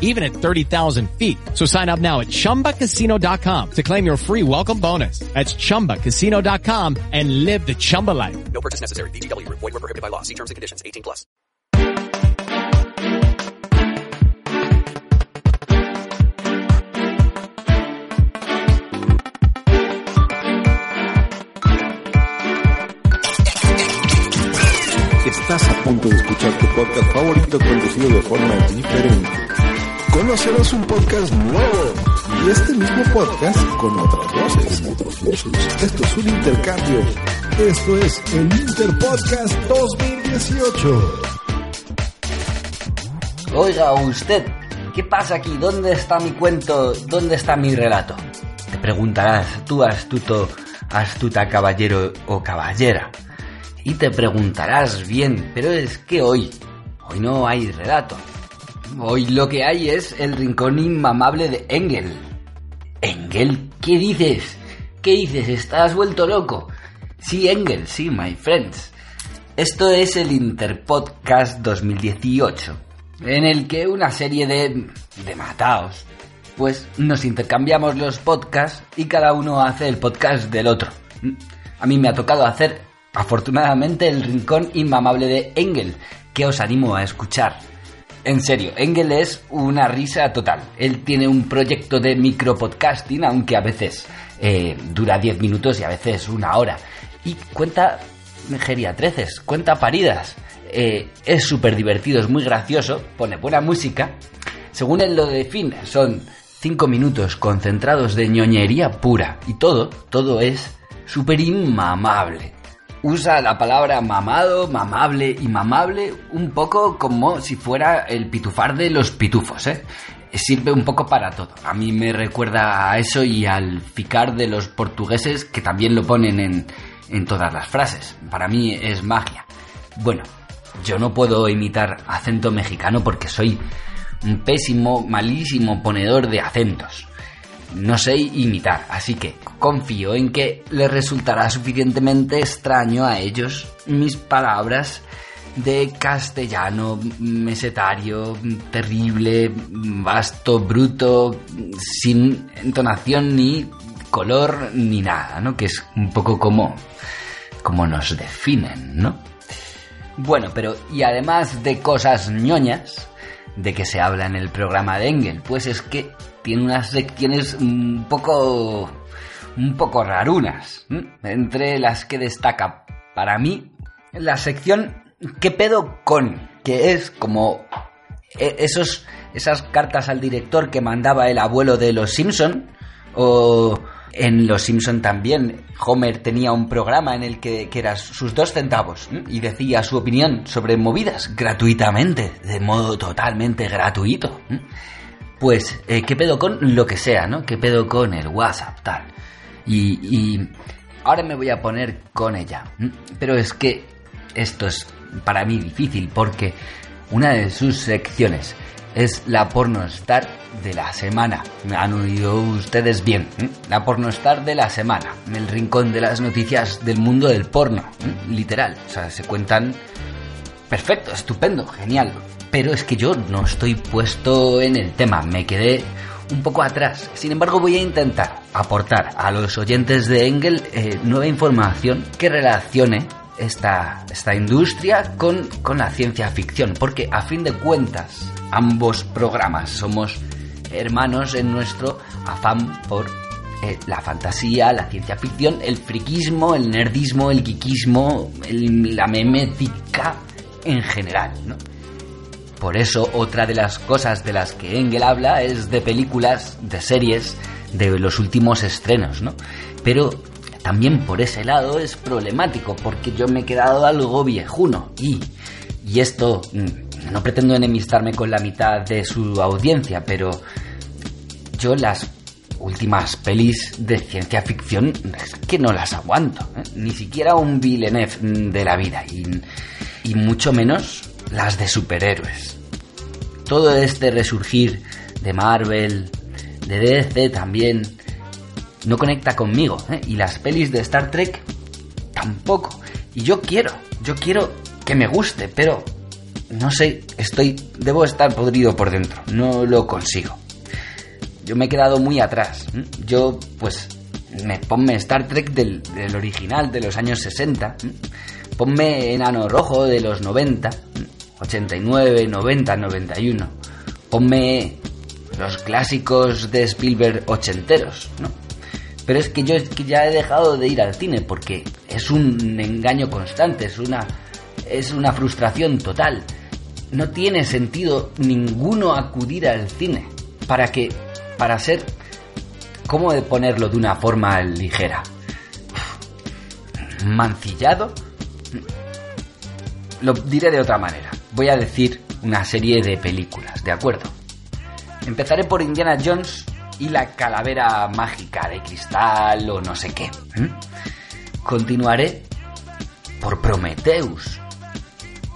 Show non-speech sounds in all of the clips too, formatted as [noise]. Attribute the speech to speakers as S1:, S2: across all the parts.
S1: even at 30,000 feet. So sign up now at ChumbaCasino.com to claim your free welcome bonus. That's ChumbaCasino.com and live the Chumba life.
S2: No purchase necessary. VGW Group. Void were prohibited by law. See terms and conditions. 18 plus.
S3: Estás a punto de escuchar tu podcast favorito conducido de forma diferente. Conocerás un podcast nuevo y este mismo podcast con otras voces. Esto es un intercambio. Esto es el Interpodcast 2018.
S4: Oiga usted, ¿qué pasa aquí? ¿Dónde está mi cuento? ¿Dónde está mi relato? Te preguntarás tú, astuto, astuta caballero o caballera. Y te preguntarás bien, pero es que hoy, hoy no hay relato. Hoy lo que hay es el rincón inmamable de Engel. ¿Engel? ¿Qué dices? ¿Qué dices? ¿Estás vuelto loco? Sí, Engel, sí, my friends. Esto es el Interpodcast 2018, en el que una serie de... de mataos, pues nos intercambiamos los podcasts y cada uno hace el podcast del otro. A mí me ha tocado hacer, afortunadamente, el rincón inmamable de Engel, que os animo a escuchar. En serio, Engel es una risa total. Él tiene un proyecto de micropodcasting, aunque a veces eh, dura 10 minutos y a veces una hora. Y cuenta geriatreces, cuenta paridas. Eh, es súper divertido, es muy gracioso, pone buena música. Según él lo define, son 5 minutos concentrados de ñoñería pura. Y todo, todo es súper inmamable usa la palabra mamado, mamable y mamable un poco como si fuera el pitufar de los pitufos, ¿eh? Sirve un poco para todo. A mí me recuerda a eso y al ficar de los portugueses que también lo ponen en, en todas las frases. Para mí es magia. Bueno, yo no puedo imitar acento mexicano porque soy un pésimo, malísimo ponedor de acentos no sé imitar, así que confío en que les resultará suficientemente extraño a ellos mis palabras de castellano mesetario, terrible, vasto, bruto, sin entonación ni color ni nada, ¿no? Que es un poco como como nos definen, ¿no? Bueno, pero y además de cosas ñoñas de que se habla en el programa de Engel, pues es que tiene unas secciones un poco un poco rarunas, entre las que destaca para mí la sección ¿Qué pedo con? que es como e, esos esas cartas al director que mandaba el abuelo de los Simpson o en Los Simpson también Homer tenía un programa en el que, que era sus dos centavos y decía su opinión sobre movidas gratuitamente, de modo totalmente gratuito. Pues, eh, ¿qué pedo con lo que sea, no? ¿Qué pedo con el WhatsApp, tal? Y, ahora me voy a poner con ella. Pero es que esto es para mí difícil porque una de sus secciones es la pornostar de la semana. Me han oído ustedes bien. ¿eh? La pornostar de la semana. El rincón de las noticias del mundo del porno. ¿eh? Literal. O sea, se cuentan... Perfecto, estupendo, genial. Pero es que yo no estoy puesto en el tema. Me quedé un poco atrás. Sin embargo, voy a intentar aportar a los oyentes de Engel eh, nueva información que relacione esta, esta industria con, con la ciencia ficción. Porque a fin de cuentas, ambos programas somos hermanos en nuestro afán por eh, la fantasía, la ciencia ficción, el friquismo, el nerdismo, el geekismo, la memética en general, ¿no? Por eso otra de las cosas de las que Engel habla es de películas, de series, de los últimos estrenos, ¿no? Pero también por ese lado es problemático porque yo me he quedado algo viejuno y, y esto mm, no pretendo enemistarme con la mitad de su audiencia, pero yo las últimas pelis de ciencia ficción es que no las aguanto, ¿eh? ni siquiera un Villeneuve mm, de la vida y, y mucho menos las de superhéroes. Todo este resurgir de Marvel, de DC también, no conecta conmigo, ¿eh? y las pelis de Star Trek tampoco. Y yo quiero, yo quiero que me guste, pero no sé, estoy, debo estar podrido por dentro, no lo consigo. Yo me he quedado muy atrás. Yo, pues, me ponme Star Trek del, del original de los años 60. ¿eh? Ponme Enano Rojo de los 90, ¿eh? 89, 90, 91. Ponme los clásicos de Spielberg ochenteros, ¿no? Pero es que yo ya he dejado de ir al cine porque es un engaño constante, es una es una frustración total. No tiene sentido ninguno acudir al cine para que para ser cómo de ponerlo de una forma ligera. Mancillado. Lo diré de otra manera. Voy a decir una serie de películas, ¿de acuerdo? Empezaré por Indiana Jones y la calavera mágica de cristal o no sé qué. Continuaré por Prometheus.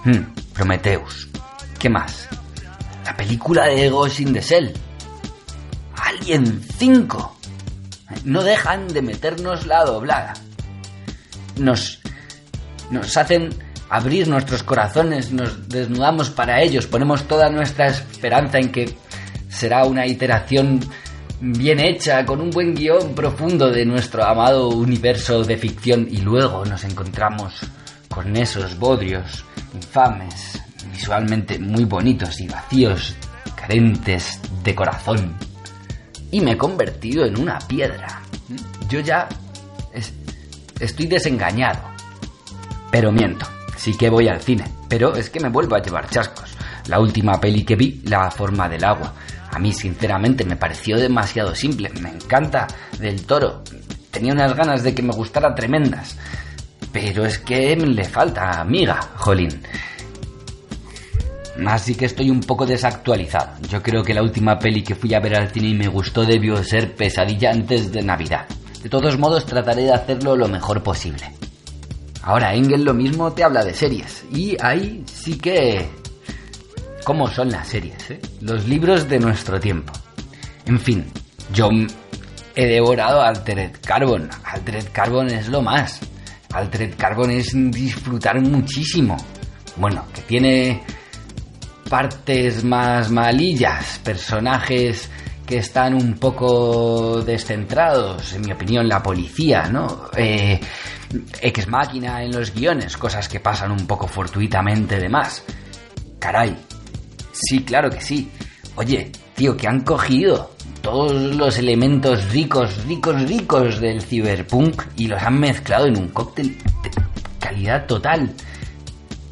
S4: Hmm, Prometheus. ¿Qué más? La película de Ghost in the Shell. Alien 5. No dejan de meternos la doblada. Nos, nos hacen abrir nuestros corazones, nos desnudamos para ellos, ponemos toda nuestra esperanza en que será una iteración bien hecha, con un buen guion profundo de nuestro amado universo de ficción y luego nos encontramos con esos bodrios infames, visualmente muy bonitos y vacíos, carentes de corazón. Y me he convertido en una piedra. Yo ya es- estoy desengañado. Pero miento, sí que voy al cine, pero es que me vuelvo a llevar chascos. La última peli que vi, La forma del agua. A mí sinceramente me pareció demasiado simple. Me encanta del toro. Tenía unas ganas de que me gustara tremendas. Pero es que le falta amiga, Jolín. Así que estoy un poco desactualizado. Yo creo que la última peli que fui a ver al cine y me gustó debió ser Pesadilla antes de Navidad. De todos modos trataré de hacerlo lo mejor posible. Ahora Engel lo mismo te habla de series. Y ahí sí que... ¿Cómo son las series? eh? Los libros de nuestro tiempo. En fin, yo he devorado Altered Carbon. Altered Carbon es lo más. Altered Carbon es disfrutar muchísimo. Bueno, que tiene partes más malillas, personajes que están un poco descentrados, en mi opinión, la policía, ¿no? Eh, ex máquina en los guiones, cosas que pasan un poco fortuitamente de más. Caray, sí, claro que sí. Oye, tío, que han cogido todos los elementos ricos, ricos, ricos del cyberpunk y los han mezclado en un cóctel de calidad total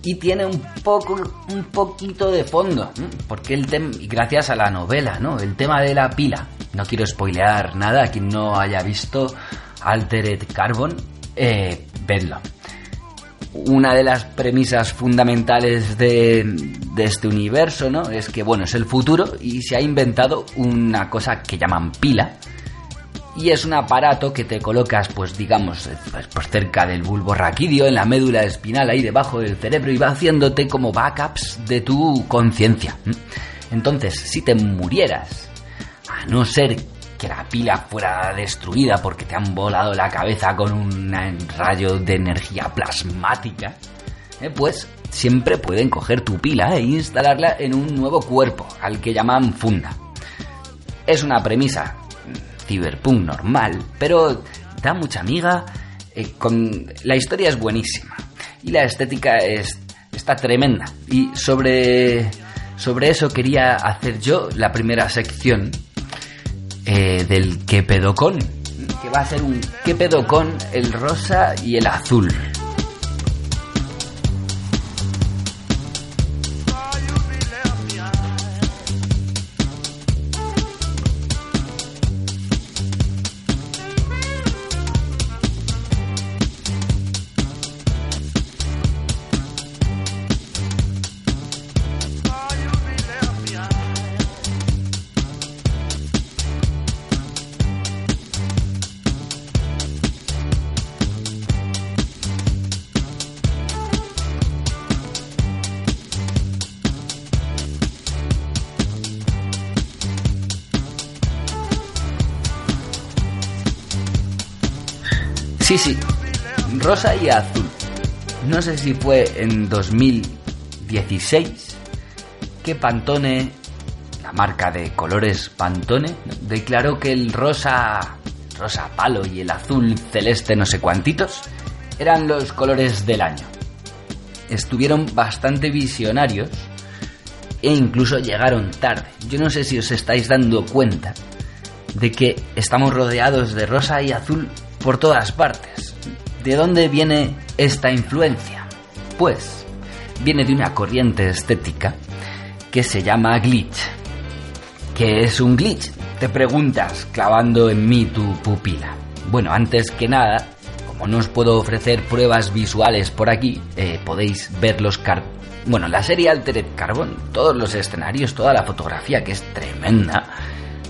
S4: y tiene un poco un poquito de fondo porque el tema gracias a la novela no el tema de la pila. No quiero spoilear nada a quien no haya visto Altered Carbon eh, vedlo. Una de las premisas fundamentales de, de este universo no es que bueno es el futuro y se ha inventado una cosa que llaman pila y es un aparato que te colocas, pues digamos, eh, pues, cerca del bulbo raquídeo, en la médula espinal, ahí debajo del cerebro, y va haciéndote como backups de tu conciencia. ¿m? Entonces, si te murieras, a no ser que la pila fuera destruida porque te han volado la cabeza con un rayo de energía plasmática, eh, pues siempre pueden coger tu pila e instalarla en un nuevo cuerpo, al que llaman funda. Es una premisa mm, cyberpunk normal, pero da mucha amiga. eh. La historia es buenísima y la estética es... está tremenda. Y sobre, sobre eso quería hacer yo la primera sección eh, del que pedocón, que va a ser un que pedocón el rosa y el azul. Sí, sí, rosa y azul. No sé si fue en 2016 que Pantone, la marca de colores Pantone, declaró que el rosa, rosa palo y el azul celeste no sé cuantitos eran los colores del año. Estuvieron bastante visionarios e incluso llegaron tarde. Yo no sé si os estáis dando cuenta de que estamos rodeados de rosa y azul por todas partes. ¿De dónde viene esta influencia? Pues viene de una corriente estética que se llama glitch. ¿Qué es un glitch? Te preguntas clavando en mí tu pupila. Bueno, antes que nada, como no os puedo ofrecer pruebas visuales por aquí, eh, podéis ver los car bueno, la serie Altered Carbon, todos los escenarios, toda la fotografía que es tremenda.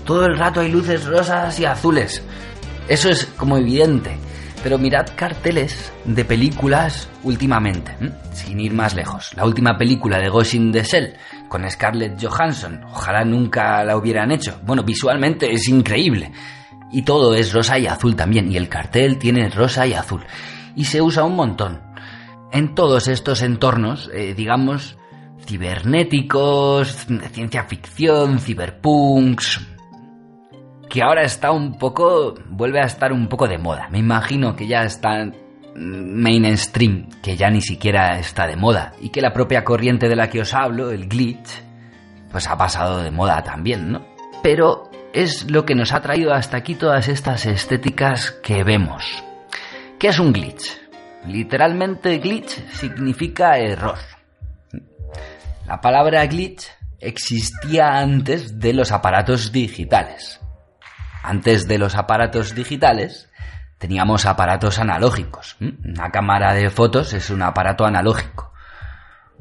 S4: Todo el rato hay luces rosas y azules. Eso es como evidente. Pero mirad carteles de películas últimamente, sin ir más lejos. La última película de Ghost in the Shell con Scarlett Johansson. Ojalá nunca la hubieran hecho. Bueno, visualmente es increíble. Y todo es rosa y azul también. Y el cartel tiene rosa y azul. Y se usa un montón. En todos estos entornos, eh, digamos, cibernéticos, ciencia ficción, ciberpunks, que ahora está un poco, vuelve a estar un poco de moda. Me imagino que ya está mainstream, que ya ni siquiera está de moda, y que la propia corriente de la que os hablo, el glitch, pues ha pasado de moda también, ¿no? Pero es lo que nos ha traído hasta aquí todas estas estéticas que vemos. ¿Qué es un glitch? Literalmente glitch significa error. La palabra glitch existía antes de los aparatos digitales. Antes de los aparatos digitales teníamos aparatos analógicos. Una cámara de fotos es un aparato analógico.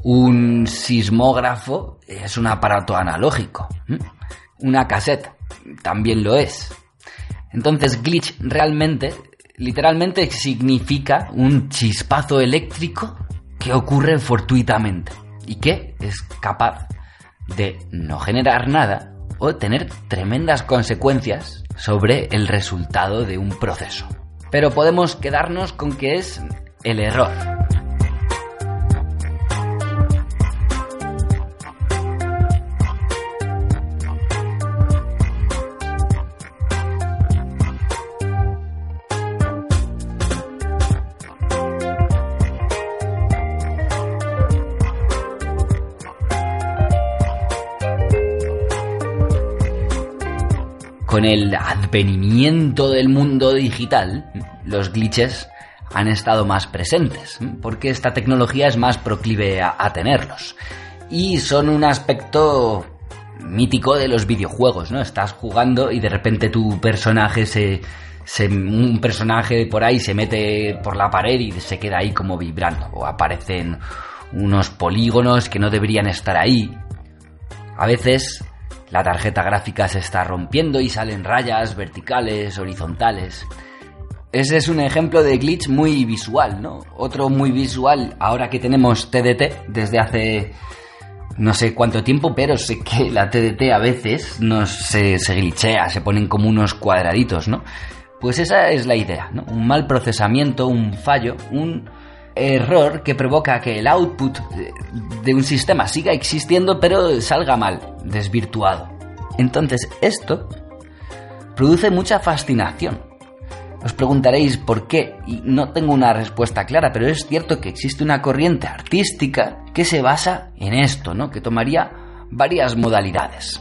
S4: Un sismógrafo es un aparato analógico. Una cassette también lo es. Entonces glitch realmente, literalmente significa un chispazo eléctrico que ocurre fortuitamente y que es capaz de no generar nada o tener tremendas consecuencias sobre el resultado de un proceso. Pero podemos quedarnos con que es el error. Con el advenimiento del mundo digital, los glitches han estado más presentes, porque esta tecnología es más proclive a, a, tenerlos. Y son un aspecto mítico de los videojuegos, ¿no? Estás jugando y de repente tu personaje se, se, un personaje por ahí se mete por la pared y se queda ahí como vibrando. O aparecen unos polígonos que no deberían estar ahí. A veces la tarjeta gráfica se está rompiendo y salen rayas verticales, horizontales. Ese es un ejemplo de glitch muy visual, ¿no? Otro muy visual, ahora que tenemos TDT desde hace no sé cuánto tiempo, pero sé que la TDT a veces no se, se glitchea, se ponen como unos cuadraditos, ¿no? Pues esa es la idea, ¿no? Un mal procesamiento, un fallo, un error que provoca que el output de un sistema siga existiendo pero salga mal, desvirtuado. Entonces esto produce mucha fascinación. Os preguntaréis por qué, y no tengo una respuesta clara, pero es cierto que existe una corriente artística que se basa en esto, ¿no? Que tomaría varias modalidades.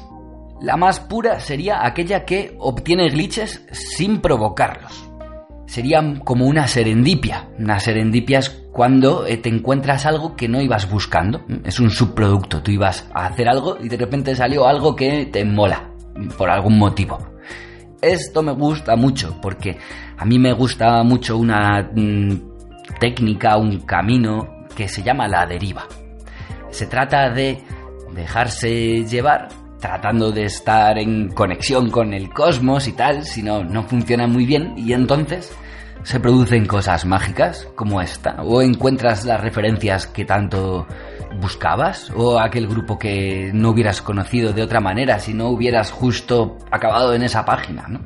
S4: La más pura sería aquella que obtiene glitches sin provocarlos. Sería como una serendipia. Una serendipia es cuando eh, te encuentras algo que no ibas buscando. Es un subproducto. Tú ibas a hacer algo y de repente salió algo que te mola. Por algún motivo. Esto me gusta mucho porque a mí me gusta mucho una mm, técnica, un camino que se llama la deriva. Se trata de dejarse llevar tratando de estar en conexión con el cosmos y tal, si no, no funciona muy bien y entonces se producen cosas mágicas como esta, o encuentras las referencias que tanto buscabas, o aquel grupo que no hubieras conocido de otra manera si no hubieras justo acabado en esa página, ¿no?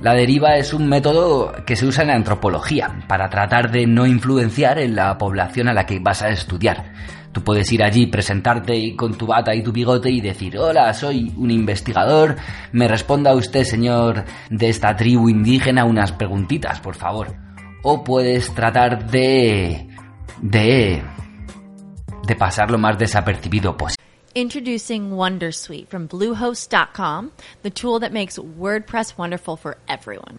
S4: La deriva es un método que se usa en la antropología para tratar de no influenciar en la población a la que vas a estudiar. Tú puedes ir allí, presentarte con tu bata y tu bigote y decir, hola, soy un investigador, me responda usted, señor de esta tribu indígena, unas preguntitas, por favor. O puedes tratar de... de... de pasar lo más desapercibido posible.
S5: Introducing Wondersuite from Bluehost.com, the tool that makes WordPress wonderful for everyone.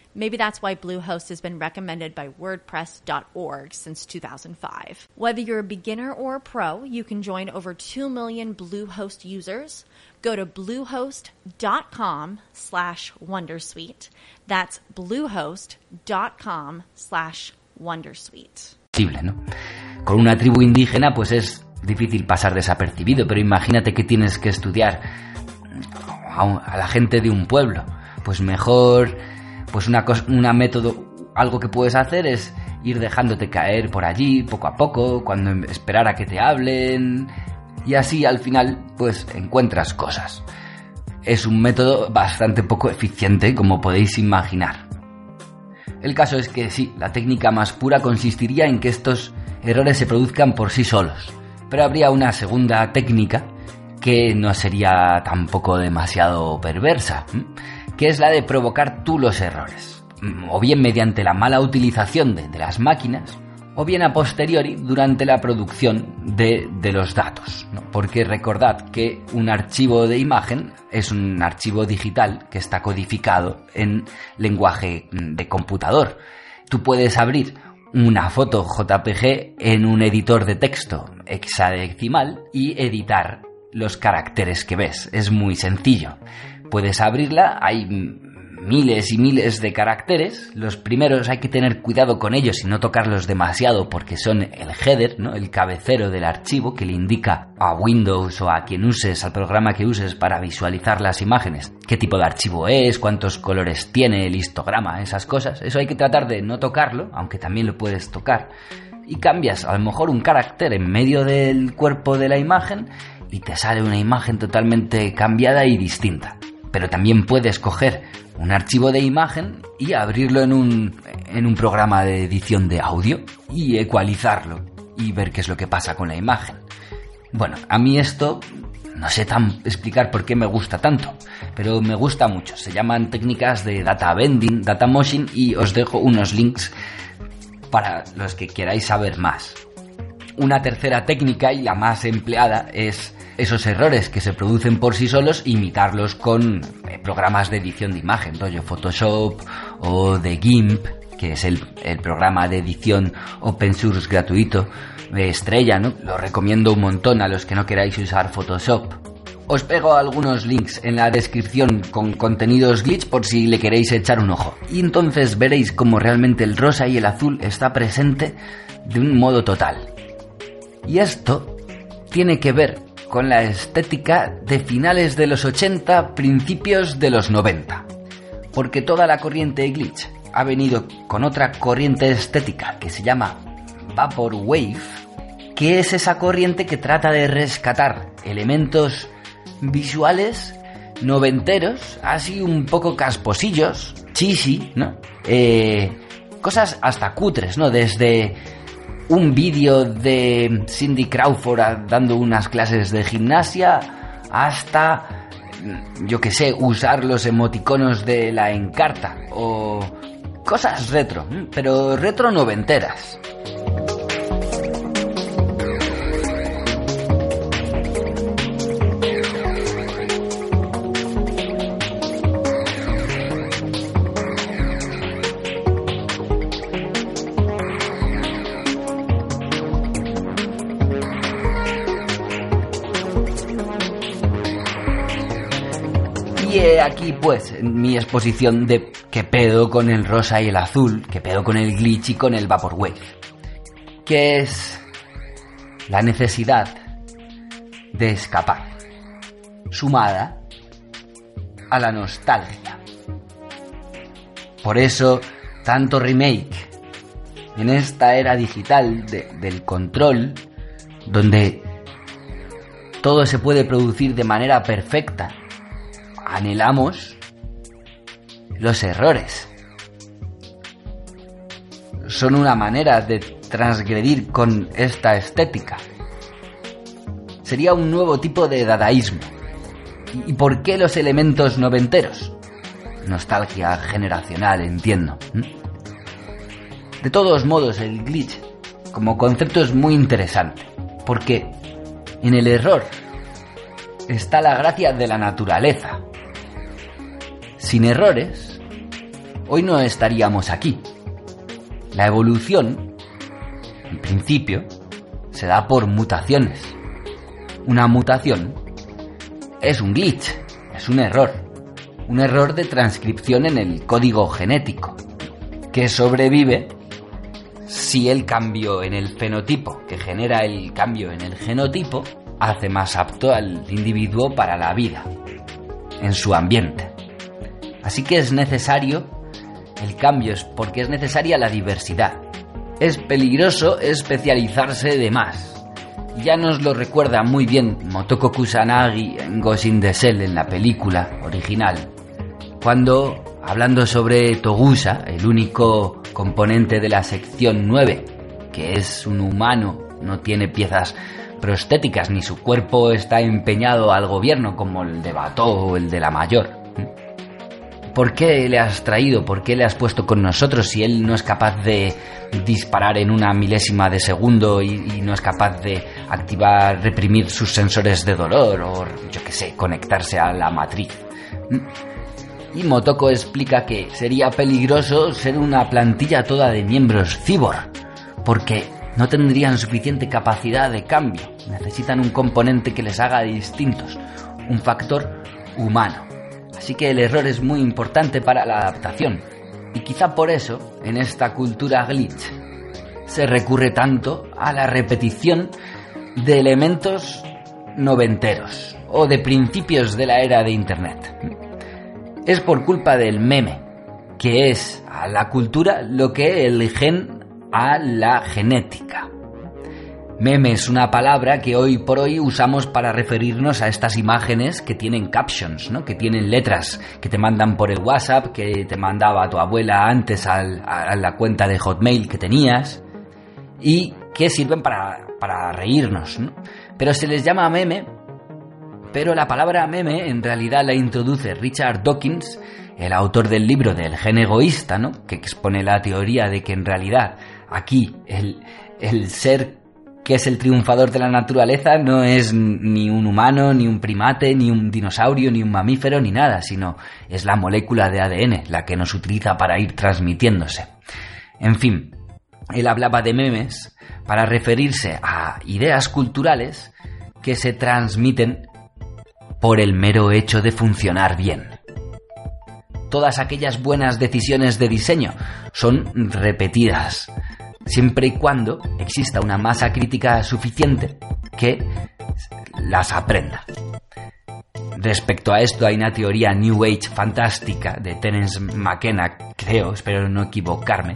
S5: Maybe that's why Bluehost has been recommended by WordPress.org since 2005. Whether you're a beginner or a pro, you can join over 2 million Bluehost users. Go to bluehost.com slash Wondersuite. That's bluehost.com slash Wondersuite.
S4: ¿no? Con una tribu indígena, pues es difícil pasar desapercibido, pero imagínate que tienes que estudiar a, un- a la gente de un pueblo. Pues mejor, pues una cosa, una método, algo que puedes hacer es ir dejándote caer por allí poco a poco, cuando esperar a que te hablen, y así al final, pues encuentras cosas. Es un método bastante poco eficiente, como podéis imaginar. El caso es que sí, la técnica más pura consistiría en que estos errores se produzcan por sí solos. Pero habría una segunda técnica que no sería tampoco demasiado perversa. Que es la de provocar tú los errores. Mm, O bien mediante la mala utilización de, las máquinas, o bien a posteriori durante la producción de, los datos. Porque recordad que un archivo de imagen es un archivo digital que está codificado en lenguaje mm, de computador. Tú puedes abrir una foto JPG en un editor de texto hexadecimal y editar los caracteres que ves. Es muy sencillo. Puedes abrirla, hay miles y miles de caracteres. Los primeros hay que tener cuidado con ellos y no tocarlos demasiado porque son el header, ¿no? el cabecero del archivo que le indica a Windows o a quien uses, al programa que uses para visualizar las imágenes, qué tipo de archivo es, cuántos colores tiene, el histograma, esas cosas. Eso hay que tratar de no tocarlo, aunque también lo puedes tocar. Y cambias a lo mejor un carácter en medio del cuerpo de la imagen y te sale una imagen totalmente cambiada y distinta. Pero también puedes coger un archivo de imagen y abrirlo en un, en un programa de edición de audio y ecualizarlo y ver qué es lo que pasa con la imagen. Bueno, a mí esto no sé tan explicar por qué me gusta tanto, pero me gusta mucho. Se llaman técnicas de data bending, data motion y os dejo unos links para los que queráis saber más. Una tercera técnica y la más empleada es esos errores que se producen por sí solos, imitarlos con eh, programas de edición de imagen, rollo Photoshop o de GIMP, que es el, el programa de edición open source gratuito de estrella, ¿no? Lo recomiendo un montón a los que no queráis usar Photoshop. Os pego algunos links en la descripción con contenidos glitch por si le queréis echar un ojo. Y entonces veréis cómo realmente el rosa y el azul está presente de un modo total. Y esto tiene que ver con la estética de finales de los 80, principios de los 90. Porque toda la corriente glitch ha venido con otra corriente estética que se llama Vaporwave, que es esa corriente que trata de rescatar elementos visuales noventeros, así un poco casposillos, cheesy, ¿no? Eh, cosas hasta cutres, ¿no? Desde un vídeo de Cindy Crawford dando unas clases de gimnasia hasta, yo que sé, usar los emoticonos de la encarta o cosas retro, pero retro noventeras. Aquí pues mi exposición de qué pedo con el rosa y el azul, qué pedo con el glitch y con el vaporwave. Que es la necesidad de escapar, sumada a la nostalgia. Por eso, tanto remake en esta era digital de- del control, donde todo se puede producir de manera perfecta, anhelamos los errores. Son una manera de transgredir con esta estética. Sería un nuevo tipo de dadaísmo. ¿Y por qué los elementos noventeros? Nostalgia generacional, entiendo. De todos modos, el glitch como concepto es muy interesante, porque en el error está la gracia de la naturaleza. Sin errores, hoy no estaríamos aquí. La evolución, en principio, se da por mutaciones. Una mutación es un glitch, es un error. Un error de transcripción en el código genético, que sobrevive si el cambio en el fenotipo que genera el cambio en el genotipo hace más apto al individuo para la vida en su ambiente. Así que es necesario el cambio, es porque es necesaria la diversidad. Es peligroso especializarse de más. Ya nos lo recuerda muy bien Motoko Kusanagi en Ghost in the Shell en la película original, cuando, hablando sobre Togusa, el único componente de la sección 9, que es un humano, no tiene piezas prostéticas, ni su cuerpo está empeñado al gobierno como el de Bato o el de la mayor. ¿Por qué le has traído? ¿Por qué le has puesto con nosotros si él no es capaz de disparar en una milésima de segundo y, no es capaz de activar, reprimir sus sensores de dolor o, yo qué sé, conectarse a la matriz? Y Motoko explica que sería peligroso ser una plantilla toda de miembros cyborg, porque no tendrían suficiente capacidad de cambio. Necesitan un componente que les haga distintos, un factor humano. Así que el error es muy importante para la adaptación. Y quizá por eso, en esta cultura glitch, se recurre tanto a la repetición de elementos noventeros o de principios de la era de Internet. Es por culpa del meme, que es a la cultura lo que el gen a la genética. Meme es una palabra que hoy por hoy usamos para referirnos a estas imágenes que tienen captions, ¿no? que tienen letras, que te mandan por el WhatsApp, que te mandaba tu abuela antes al- a, la cuenta de Hotmail que tenías, y que sirven para, para reírnos. ¿no? Pero se les llama meme, pero la palabra meme en realidad la introduce Richard Dawkins, el autor del libro del gen egoísta, ¿no? que expone la teoría de que en realidad aquí el, el ser que es el triunfador de la naturaleza, no es ni un humano, ni un primate, ni un dinosaurio, ni un mamífero, ni nada, sino es la molécula de ADN la que nos utiliza para ir transmitiéndose. En fin, él hablaba de memes para referirse a ideas culturales que se transmiten por el mero hecho de funcionar bien. Todas aquellas buenas decisiones de diseño son repetidas, siempre y cuando exista una masa crítica suficiente que las aprenda. Respecto a esto hay una teoría New Age fantástica de Terence McKenna, creo, espero no equivocarme,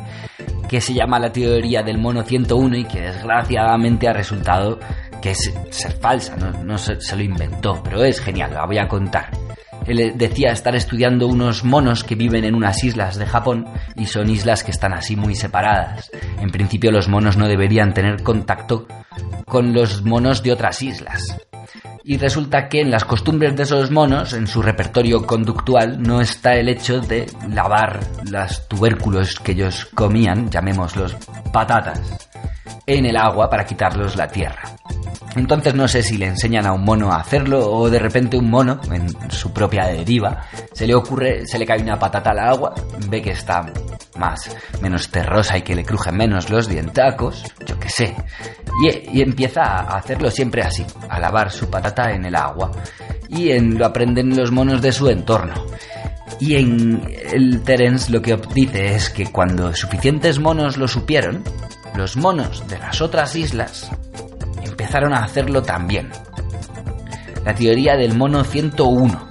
S4: que se llama la teoría del mono 101 y que desgraciadamente ha resultado que es ser falsa, no, se, se lo inventó, pero es genial, la voy a contar. Él decía estar estudiando unos monos que viven en unas islas de Japón y son islas que están así muy separadas. En principio los monos no deberían tener contacto con los monos de otras islas. Y resulta que en las costumbres de esos monos, en su repertorio conductual, no está el hecho de lavar los tubérculos que ellos comían, llamémoslos patatas, en el agua para quitarlos la tierra. Entonces no sé si le enseñan a un mono a hacerlo o de repente un mono, en su propia deriva, se le ocurre, se le cae una patata al agua, ve que está más, menos terrosa y que le crujen menos los dientacos, yo qué sé, y, empieza a hacerlo siempre así, a lavar su patata en el agua. Y en, lo aprenden los monos de su entorno. Y en el Terence lo que dice es que cuando suficientes monos lo supieron, los monos de las otras islas empezaron a hacerlo también. La teoría del mono 101.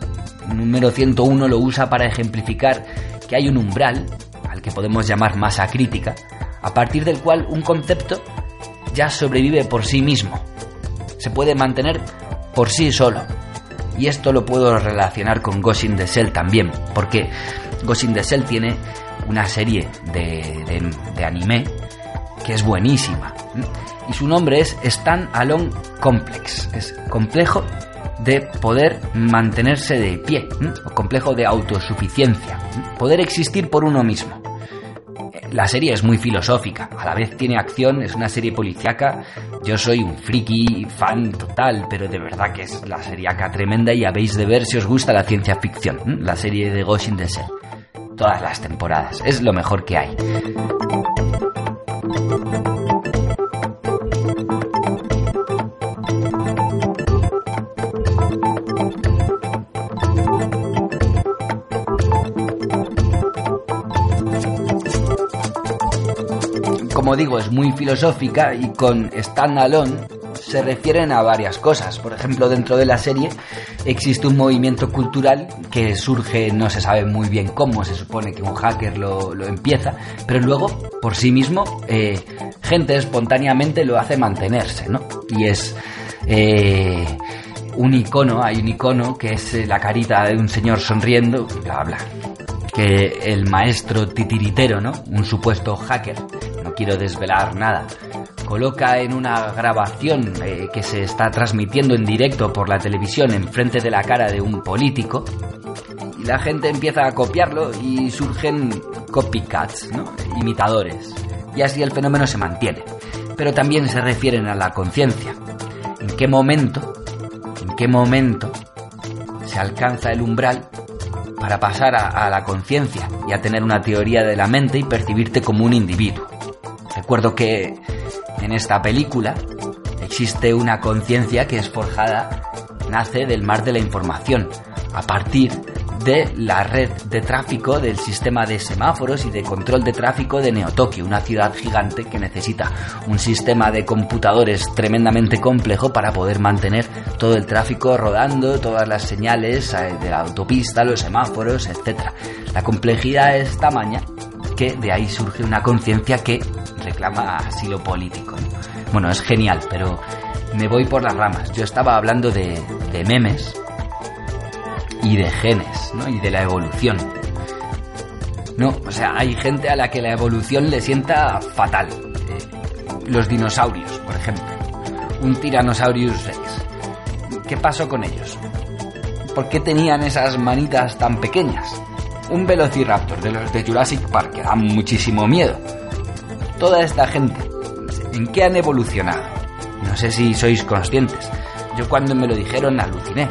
S4: El número 101 lo usa para ejemplificar que hay un umbral, al que podemos llamar masa crítica, a partir del cual un concepto ya sobrevive por sí mismo. Se puede mantener por sí solo. Y esto lo puedo relacionar con Ghost in the Shell también, porque Ghost in the Shell tiene una serie de, de, anime que es buenísima. Y su nombre es Stand Alone Complex. Es complejo de poder mantenerse de pie, o complejo de autosuficiencia, poder existir por uno mismo. La serie es muy filosófica, a la vez tiene acción, es una serie policiaca. Yo soy un friki fan total, pero de verdad que es la seriaca tremenda y habéis de ver si os gusta la ciencia ficción. La serie de Ghost in the Shell. Todas las temporadas, es lo mejor que hay. Digo, es muy filosófica y con Stand Alone se refieren a varias cosas. Por ejemplo, dentro de la serie existe un movimiento cultural que surge, no se sabe muy bien cómo, se supone que un hacker lo, empieza, pero luego, por sí mismo, eh, gente espontáneamente lo hace mantenerse, ¿no? Y es... Eh, un icono, hay un icono que es la carita de un señor sonriendo, bla bla. Que el maestro titiritero, ¿no? Un supuesto hacker, quiero desvelar nada. Coloca en una grabación eh, que se está transmitiendo en directo por la televisión enfrente de la cara de un político y la gente empieza a copiarlo y surgen copycats, ¿no? imitadores. Y así el fenómeno se mantiene. Pero también se refieren a la conciencia. ¿En qué momento, en qué momento se alcanza el umbral para pasar a la conciencia y a tener una teoría de la mente y percibirte como un individuo? Recuerdo que en esta película existe una conciencia que es forjada, nace del mar de la información, a partir de la red de tráfico del sistema de semáforos y de control de tráfico de Neotokio, una ciudad gigante que necesita un sistema de computadores tremendamente complejo para poder mantener todo el tráfico rodando, todas las señales eh, de la autopista, los semáforos, etc. La complejidad es tamaña que de ahí surge una conciencia que reclama asilo político. Bueno, es genial, pero me voy por las ramas. Yo estaba hablando de, memes y de genes, ¿no? Y de la evolución. No, o sea, hay gente a la que la evolución le sienta fatal. Eh, los dinosaurios, por ejemplo. Un Tyrannosaurus Rex. ¿Qué pasó con ellos? ¿Por qué tenían esas manitas tan pequeñas? Un velociraptor de los de Jurassic Park que da muchísimo miedo toda esta gente, ¿en qué han evolucionado? No sé si sois conscientes. Yo cuando me lo dijeron aluciné.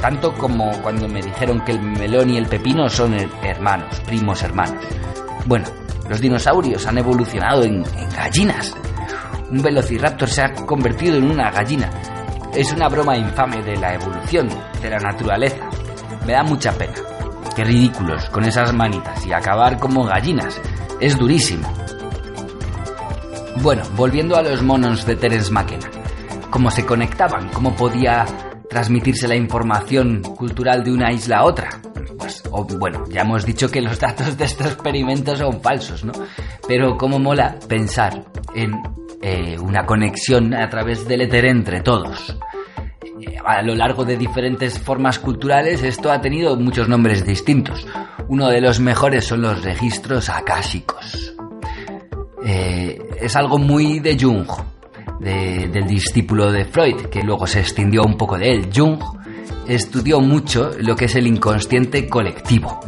S4: Tanto como cuando me dijeron que el melón y el pepino son hermanos, primos hermanos. Bueno, los dinosaurios han evolucionado en, gallinas. Un velociraptor se ha convertido en una gallina. Es una broma infame de la evolución, de la naturaleza. Me da mucha pena. Qué ridículos con esas manitas y acabar como gallinas. Es durísimo. Bueno, volviendo a los monos de Terence McKenna. ¿Cómo se conectaban? ¿Cómo podía transmitirse la información cultural de una isla a otra? Pues, bueno, ya hemos dicho que los datos de estos experimentos son falsos, ¿no? Pero cómo mola pensar en eh, una conexión a través del éter entre todos. Eh, a lo largo de diferentes formas culturales esto ha tenido muchos nombres distintos. Uno de los mejores son los registros akáshicos. Eh, es algo muy de Jung, del discípulo de Freud, que luego se extendió un poco de él. Jung estudió mucho lo que es el inconsciente colectivo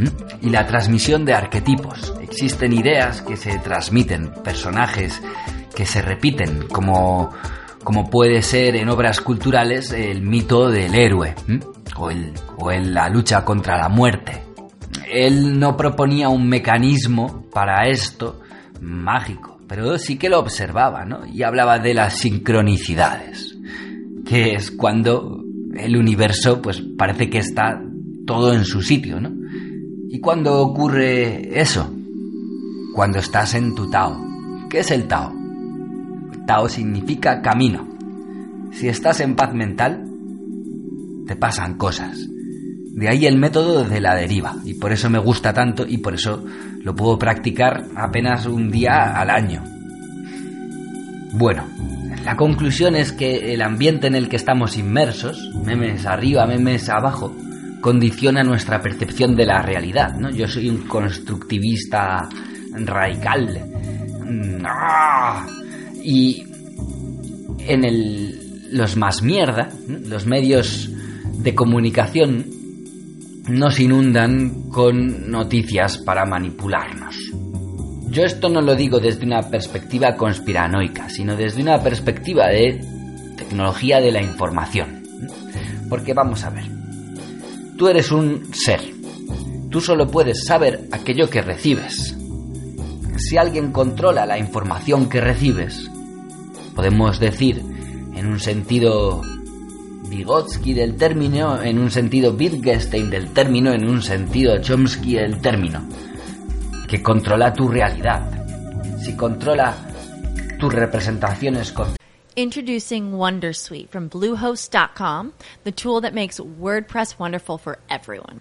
S4: y la transmisión de arquetipos. Existen ideas que se transmiten, personajes que se repiten, como, como puede ser en obras culturales el mito del héroe o, el, o la lucha contra la muerte. Él no proponía un mecanismo para esto mágico, pero sí que lo observaba, ¿no? Y hablaba de las sincronicidades, que es cuando el universo pues parece que está todo en su sitio, ¿no? ¿Y cuando ocurre eso? Cuando estás en tu Tao. ¿Qué es el Tao? Tao significa camino. Si estás en paz mental, te pasan cosas. De ahí el método de la deriva, y por eso me gusta tanto y por eso lo puedo practicar apenas un día al año. Bueno, la conclusión es que el ambiente en el que estamos inmersos, memes arriba, memes abajo, condiciona nuestra percepción de la realidad, ¿no? Yo soy un constructivista radical. Y en el, los más mierda, los medios de comunicación nos inundan con noticias para manipularnos. Yo esto no lo digo desde una perspectiva conspiranoica, sino desde una perspectiva de tecnología de la información. Porque vamos a ver, tú eres un ser, tú solo puedes saber aquello que recibes. Si alguien controla la información que recibes, podemos decir, en un sentido Vygotsky del término, en un sentido Wittgenstein del término, en un sentido Chomsky del término, que controla tu realidad. Si controla tus representaciones con
S5: Introducing Wondersuite from Bluehost.com, the tool that makes WordPress wonderful for everyone.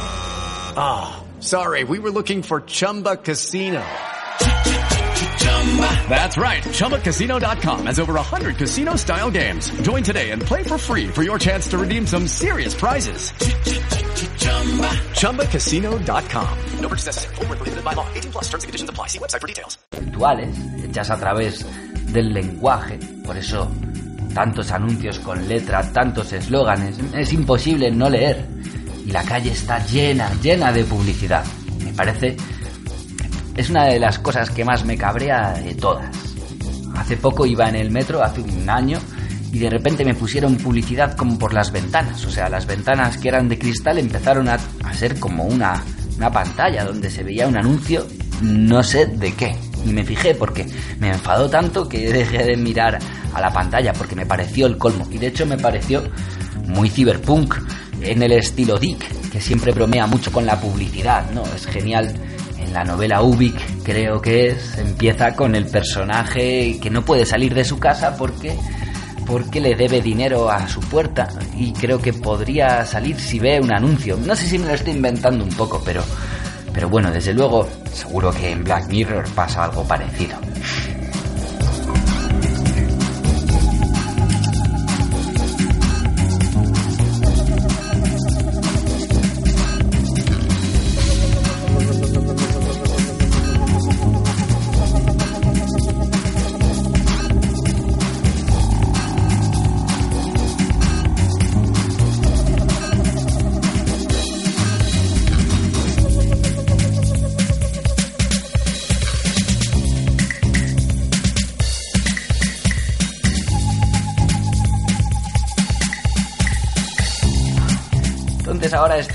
S6: Ah, oh, sorry, we were looking for Chumba Casino. That's right. ChumbaCasino.com has over 100 casino style games. Join today and play for free for your chance to redeem some serious prizes. ChumbaCasino.com. No purchase necessary. Full prohibited by law. 18 plus terms and conditions apply. See website for details.
S4: Virtuales, hechas a través del lenguaje. Por eso, tantos anuncios con letra, tantos eslóganes. Es imposible no leer. Y la calle está llena, llena de publicidad. Me parece es una de las cosas que más me cabrea de todas. Hace poco iba en el metro, hace un año, y de repente me pusieron publicidad como por las ventanas. O sea, las ventanas que eran de cristal empezaron a, a ser como una, una pantalla donde se veía un anuncio no sé de qué. Y me fijé porque me enfadó tanto que [laughs] dejé de mirar a la pantalla porque me pareció el colmo. Y de hecho me pareció muy cyberpunk en el estilo Dick, que siempre bromea mucho con la publicidad, ¿no? Es genial. En la novela Ubik, creo que es, empieza con el personaje que no puede salir de su casa porque porque le debe dinero a su puerta y creo que podría salir si ve un anuncio. No sé si me lo estoy inventando un poco, pero pero bueno, desde luego, seguro que en Black Mirror pasa algo parecido.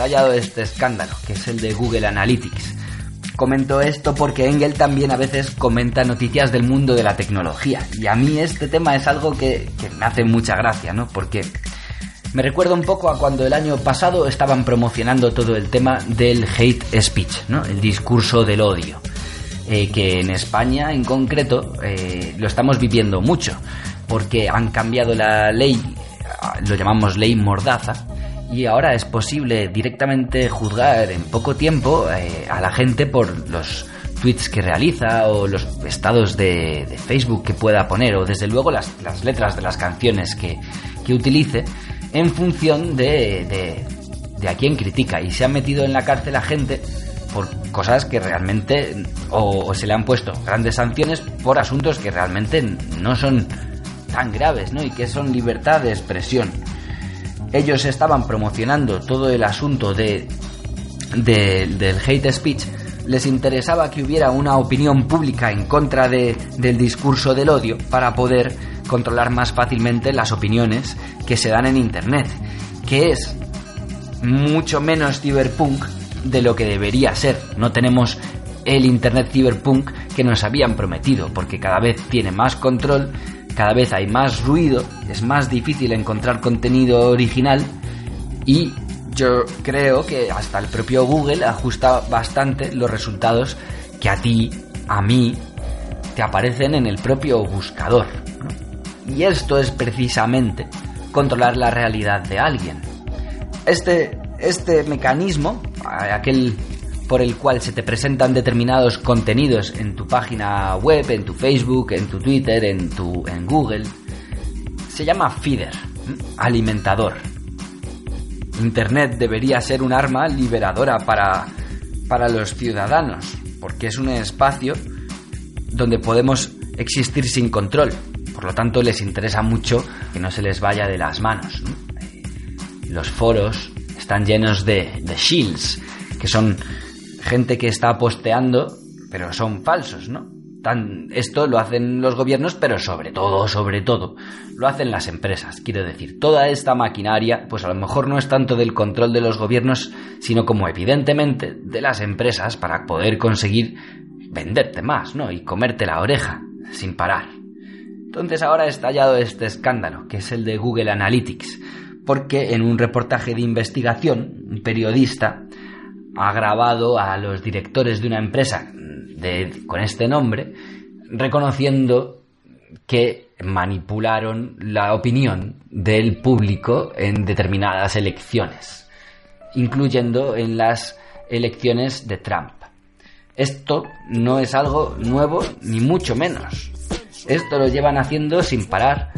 S4: Estallado este escándalo, que es el de Google Analytics. Comento esto porque Engel también a veces comenta noticias del mundo de la tecnología. Y a mí este tema es algo que, me hace mucha gracia, ¿no? Porque me recuerda un poco a cuando el año pasado estaban promocionando todo el tema del hate speech, ¿no? El discurso del odio. Eh, que en España en concreto eh, lo estamos viviendo mucho, porque han cambiado la ley, lo llamamos ley mordaza, y ahora es posible directamente juzgar en poco tiempo eh, a la gente por los tweets que realiza o los estados de, de Facebook que pueda poner o desde luego las, las letras de las canciones que, que utilice en función de, de, de a quién critica y se ha metido en la cárcel a gente por cosas que realmente o, o se le han puesto grandes sanciones por asuntos que realmente no son tan graves ¿no? y que son libertad de expresión ellos estaban promocionando todo el asunto de, de- del hate speech, les interesaba que hubiera una opinión pública en contra de- del discurso del odio para poder controlar más fácilmente las opiniones que se dan en Internet, que es mucho menos cyberpunk de lo que debería ser. No tenemos el Internet cyberpunk que nos habían prometido, porque cada vez tiene más control, cada vez hay más ruido, es más difícil encontrar contenido original y yo creo que hasta el propio Google ajusta bastante los resultados que a ti, a mí, te aparecen en el propio buscador. Y esto es precisamente controlar la realidad de alguien. Este, este mecanismo, aquel por el cual se te presentan determinados contenidos en tu página web, en tu Facebook, en tu Twitter, en tu en Google, se llama feeder, alimentador. Internet debería ser un arma liberadora para, para los ciudadanos, porque es un espacio donde podemos existir sin control. Por lo tanto, les interesa mucho que no se les vaya de las manos. ¿no? Los foros están llenos de, de shields, que son gente que está posteando, pero son falsos, ¿no? Esto lo hacen los gobiernos, pero sobre todo, sobre todo, lo hacen las empresas. Quiero decir, toda esta maquinaria, pues a lo mejor no es tanto del control de los gobiernos, sino como evidentemente de las empresas para poder conseguir venderte más, ¿no? Y comerte la oreja, sin parar. Entonces ahora ha estallado este escándalo, que es el de Google Analytics, porque en un reportaje de investigación, un periodista ha grabado a los directores de una empresa con este nombre, reconociendo que manipularon la opinión del público en determinadas elecciones, incluyendo en las elecciones de Trump. Esto no es algo nuevo, ni mucho menos. Esto lo llevan haciendo sin parar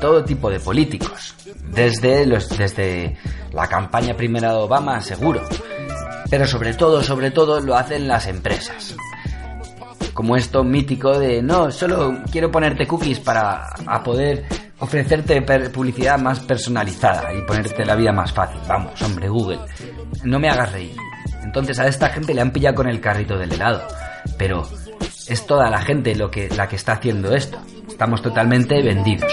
S4: todo tipo de políticos. Desde, desde la campaña primera de Obama, seguro. Pero sobre todo, sobre todo, lo hacen las empresas. Como esto mítico de, no, solo quiero ponerte cookies para a poder ofrecerte publicidad más personalizada y ponerte la vida más fácil. Vamos, hombre, Google, no me hagas reír. Entonces a esta gente le han pillado con el carrito del helado. Pero es toda la gente lo que, la que está haciendo esto. Estamos totalmente vendidos.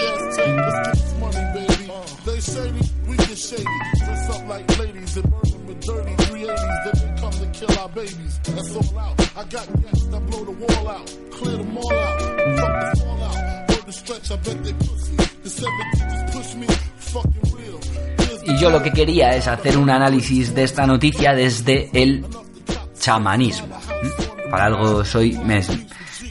S7: They shady, we get shady. Dress up like ladies and burn them with dirty 380s. Then they come to kill our babies. That's all out. I got gas that blow the wall out. Clear them all out. Fuck the fallout. Word the stretch, I bet they pussy. The seven just push me. Fucking real. Here's
S4: Y yo lo que quería es hacer un análisis de esta noticia desde el chamanismo. ¿Mm? Para algo soy, me,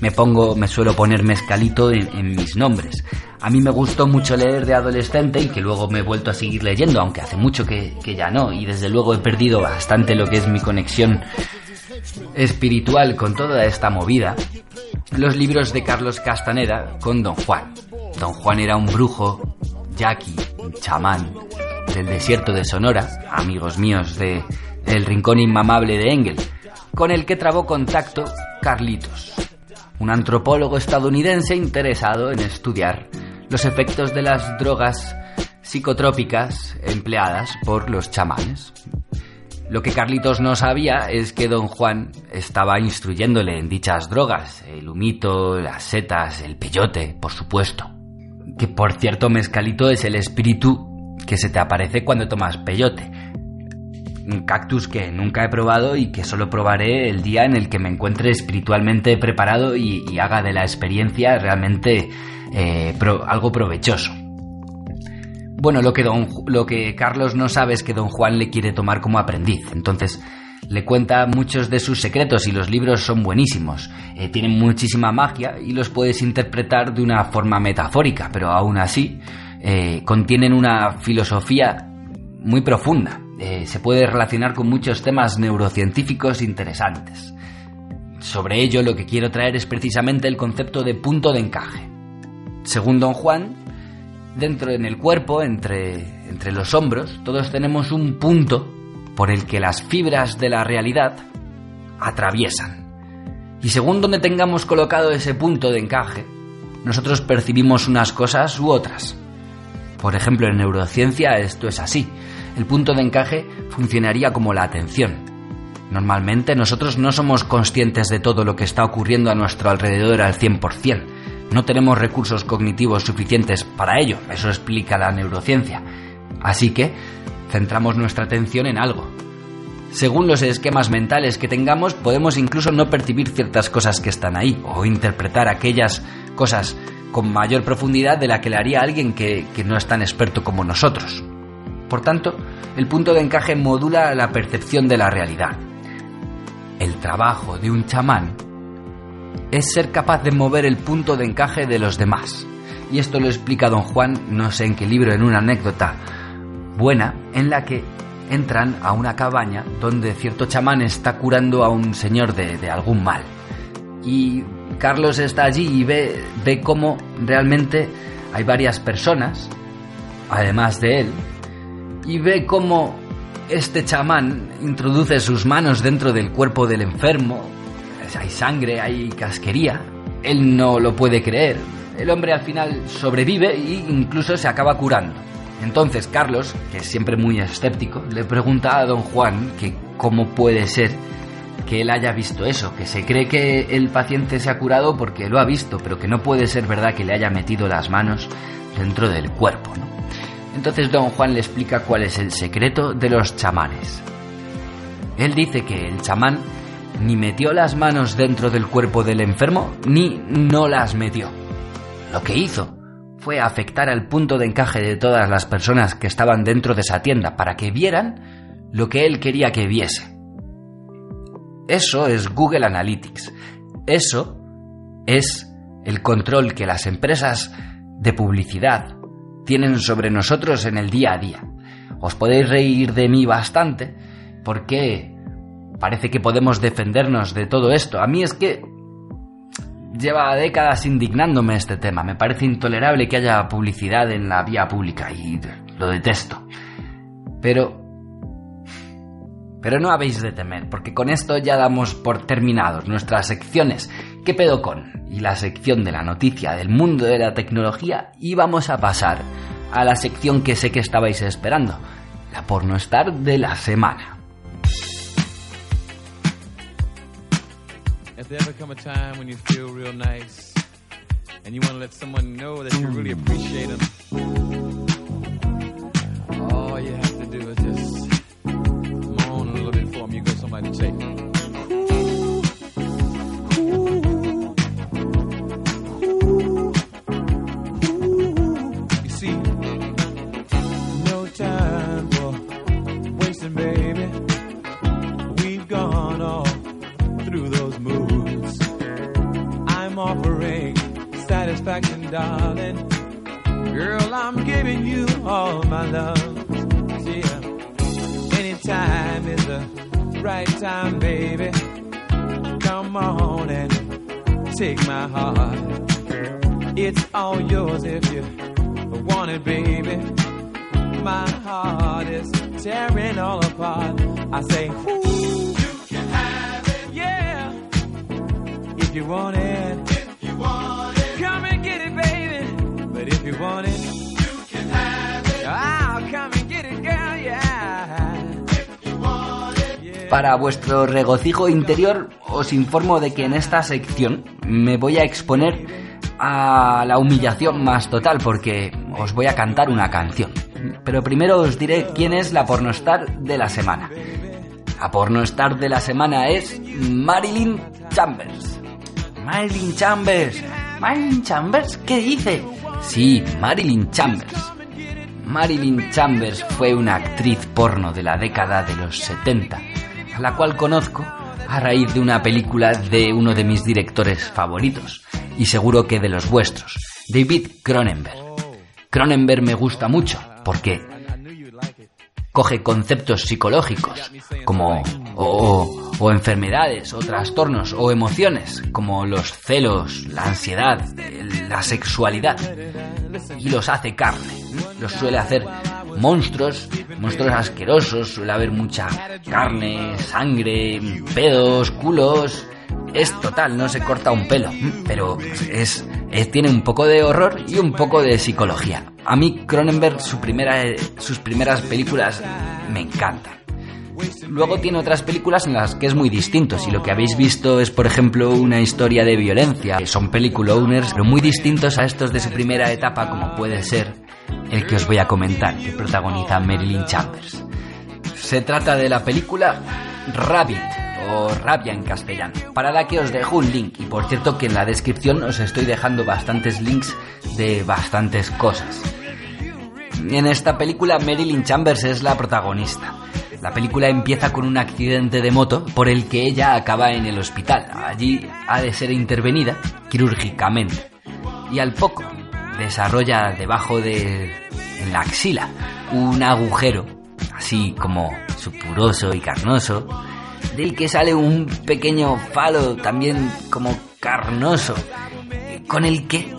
S4: me pongo, me suelo poner mezcalito en, mis nombres. A mí me gustó mucho leer de adolescente y que luego me he vuelto a seguir leyendo, aunque hace mucho que, que ya no. Y desde luego he perdido bastante lo que es mi conexión espiritual con toda esta movida. Los libros de Carlos Castaneda con Don Juan. Don Juan era un brujo, yaqui, chamán del desierto de Sonora, amigos míos de El Rincón Inmamable de Engel, con el que trabó contacto Carlitos, un antropólogo estadounidense interesado en estudiar los efectos de las drogas psicotrópicas empleadas por los chamanes. Lo que Carlitos no sabía es que don Juan estaba instruyéndole en dichas drogas, el humito, las setas, el peyote, por supuesto. Que por cierto, mezcalito es el espíritu que se te aparece cuando tomas peyote. Un cactus que nunca he probado y que solo probaré el día en el que me encuentre espiritualmente preparado y, haga de la experiencia realmente eh, algo provechoso. Bueno, lo que, don, lo que Carlos no sabe es que don Juan le quiere tomar como aprendiz. Entonces le cuenta muchos de sus secretos y los libros son buenísimos. Eh, tienen muchísima magia y los puedes interpretar de una forma metafórica, pero aún así eh, contienen una filosofía muy profunda. Eh, se puede relacionar con muchos temas neurocientíficos interesantes. Sobre ello lo que quiero traer es precisamente el concepto de punto de encaje. Según don Juan, dentro en el cuerpo, entre, entre los hombros, todos tenemos un punto por el que las fibras de la realidad atraviesan. Y según donde tengamos colocado ese punto de encaje, nosotros percibimos unas cosas u otras. Por ejemplo, en neurociencia esto es así. El punto de encaje funcionaría como la atención. Normalmente nosotros no somos conscientes de todo lo que está ocurriendo a nuestro alrededor al 100%. No tenemos recursos cognitivos suficientes para ello, eso explica la neurociencia. Así que centramos nuestra atención en algo. Según los esquemas mentales que tengamos, podemos incluso no percibir ciertas cosas que están ahí, o interpretar aquellas cosas con mayor profundidad de la que le haría alguien que, que no es tan experto como nosotros. Por tanto, el punto de encaje modula la percepción de la realidad. El trabajo de un chamán es ser capaz de mover el punto de encaje de los demás. Y esto lo explica don Juan, no sé en qué libro, en una anécdota buena, en la que entran a una cabaña donde cierto chamán está curando a un señor de, algún mal. Y Carlos está allí y ve, ve cómo realmente hay varias personas, además de él, y ve cómo este chamán introduce sus manos dentro del cuerpo del enfermo. Hay sangre, hay casquería. Él no lo puede creer. El hombre al final sobrevive e incluso se acaba curando. Entonces Carlos, que es siempre muy escéptico, le pregunta a don Juan que cómo puede ser que él haya visto eso, que se cree que el paciente se ha curado porque lo ha visto, pero que no puede ser verdad que le haya metido las manos dentro del cuerpo, ¿no? Entonces don Juan le explica cuál es el secreto de los chamanes. Él dice que el chamán ni metió las manos dentro del cuerpo del enfermo, ni no las metió. Lo que hizo fue afectar al punto de encaje de todas las personas que estaban dentro de esa tienda para que vieran lo que él quería que viese. Eso es Google Analytics. Eso es el control que las empresas de publicidad tienen sobre nosotros en el día a día. Os podéis reír de mí bastante porque parece que podemos defendernos de todo esto. A mí es que lleva décadas indignándome este tema. Me parece intolerable que haya publicidad en la vía pública y lo detesto. Pero... Pero no habéis de temer, porque con esto ya damos por terminados nuestras secciones ¿Qué pedo con? y la sección de la noticia del mundo de la tecnología y vamos a pasar a la sección que sé que estabais esperando, la pornostar de la semana.
S8: Them, all you have to do is just moan a little bit for them. You go somebody to take. Darling. Girl, I'm giving you all my love. Yeah. Anytime is the right time, baby. Come on and take my heart. It's all yours if you want it, baby. My heart is tearing all apart. I say, Ooh, you can have it, yeah. If you want it,
S4: Para vuestro regocijo interior, os informo de que en esta sección me voy a exponer a la humillación más total porque os voy a cantar una canción. Pero primero os diré quién es la pornostar de la semana. La pornostar de la semana es Marilyn Chambers. Marilyn Chambers. Marilyn Chambers, ¿qué dice? Sí, Marilyn Chambers. Marilyn Chambers fue una actriz porno de la década de los 70, a la cual conozco a raíz de una película de uno de mis directores favoritos, y seguro que de los vuestros, David Cronenberg. Cronenberg me gusta mucho porque coge conceptos psicológicos como o, o- enfermedades o trastornos o emociones como los celos, la ansiedad, la sexualidad y los hace carne. Los suele hacer monstruos, monstruos asquerosos, suele haber mucha carne, sangre, pedos, culos. Es total, no se corta un pelo, pero es, tiene un poco de horror y un poco de psicología. A mí Cronenberg sus primeras películas me encantan. Luego tiene otras películas en las que es muy distinto. Si lo que habéis visto es, por ejemplo, una historia de violencia, son peliculowners, pero muy distintos a estos de su primera etapa, como puede ser el que os voy a comentar, que protagoniza Marilyn Chambers. Se trata de la película Rabbit, o Rabia en castellano, para la que os dejo un link. Y por cierto que en la descripción os estoy dejando bastantes links de bastantes cosas. En esta película Marilyn Chambers es la protagonista. La película empieza con un accidente de moto por el que ella acaba en el hospital. Allí ha de ser intervenida quirúrgicamente. Y al poco desarrolla debajo de en la axila un agujero, así como supuroso y carnoso, del que sale un pequeño falo también como carnoso, con el que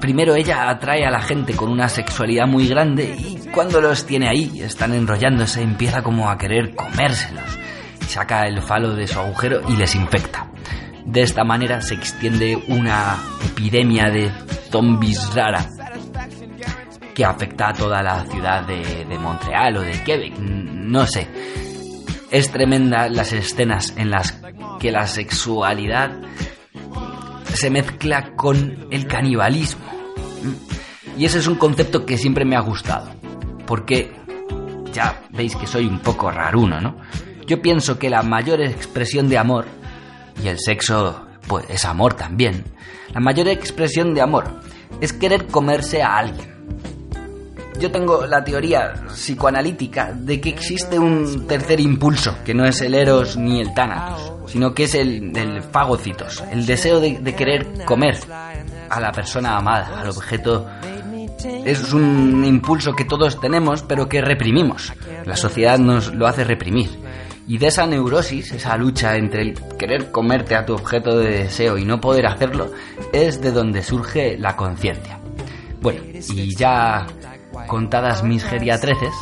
S4: Primero ella atrae a la gente con una sexualidad muy grande y cuando los tiene ahí, están enrollándose, empieza como a querer comérselos. Saca el falo de su agujero y les infecta. De esta manera se extiende una epidemia de zombies rara que afecta a toda la ciudad de, de Montreal o de Quebec, no sé. Es tremenda las escenas en las que la sexualidad se mezcla con el canibalismo. Y ese es un concepto que siempre me ha gustado. Porque ya veis que soy un poco raruno, ¿no? Yo pienso que la mayor expresión de amor, y el sexo, pues es amor también, la mayor expresión de amor es querer comerse a alguien. Yo tengo la teoría psicoanalítica de que existe un tercer impulso, que no es el eros ni el tánatos, sino que es el, el fagocitos, el deseo de, de querer comer a la persona amada, al objeto. Es un impulso que todos tenemos, pero que reprimimos. La sociedad nos lo hace reprimir. Y de esa neurosis, esa lucha entre el querer comerte a tu objeto de deseo y no poder hacerlo, es de donde surge la conciencia. Bueno, y ya contadas mis geriatreces,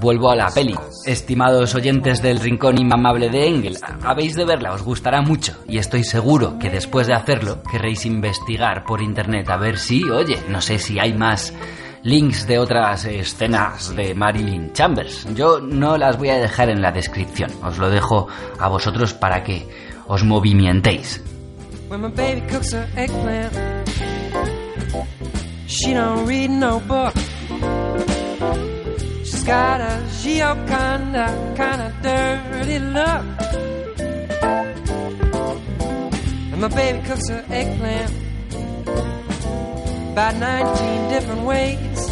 S4: vuelvo a la peli. Estimados oyentes del rincón inmamable de Engel, habéis de verla, os gustará mucho. Y estoy seguro que después de hacerlo querréis investigar por internet a ver si, oye, no sé si hay más links de otras escenas de Marilyn Chambers. Yo no las voy a dejar en la descripción, os lo dejo a vosotros para que os movimentéis.
S9: Got a Gioconda kind of dirty look. And my baby cooks her eggplant about 19 different ways.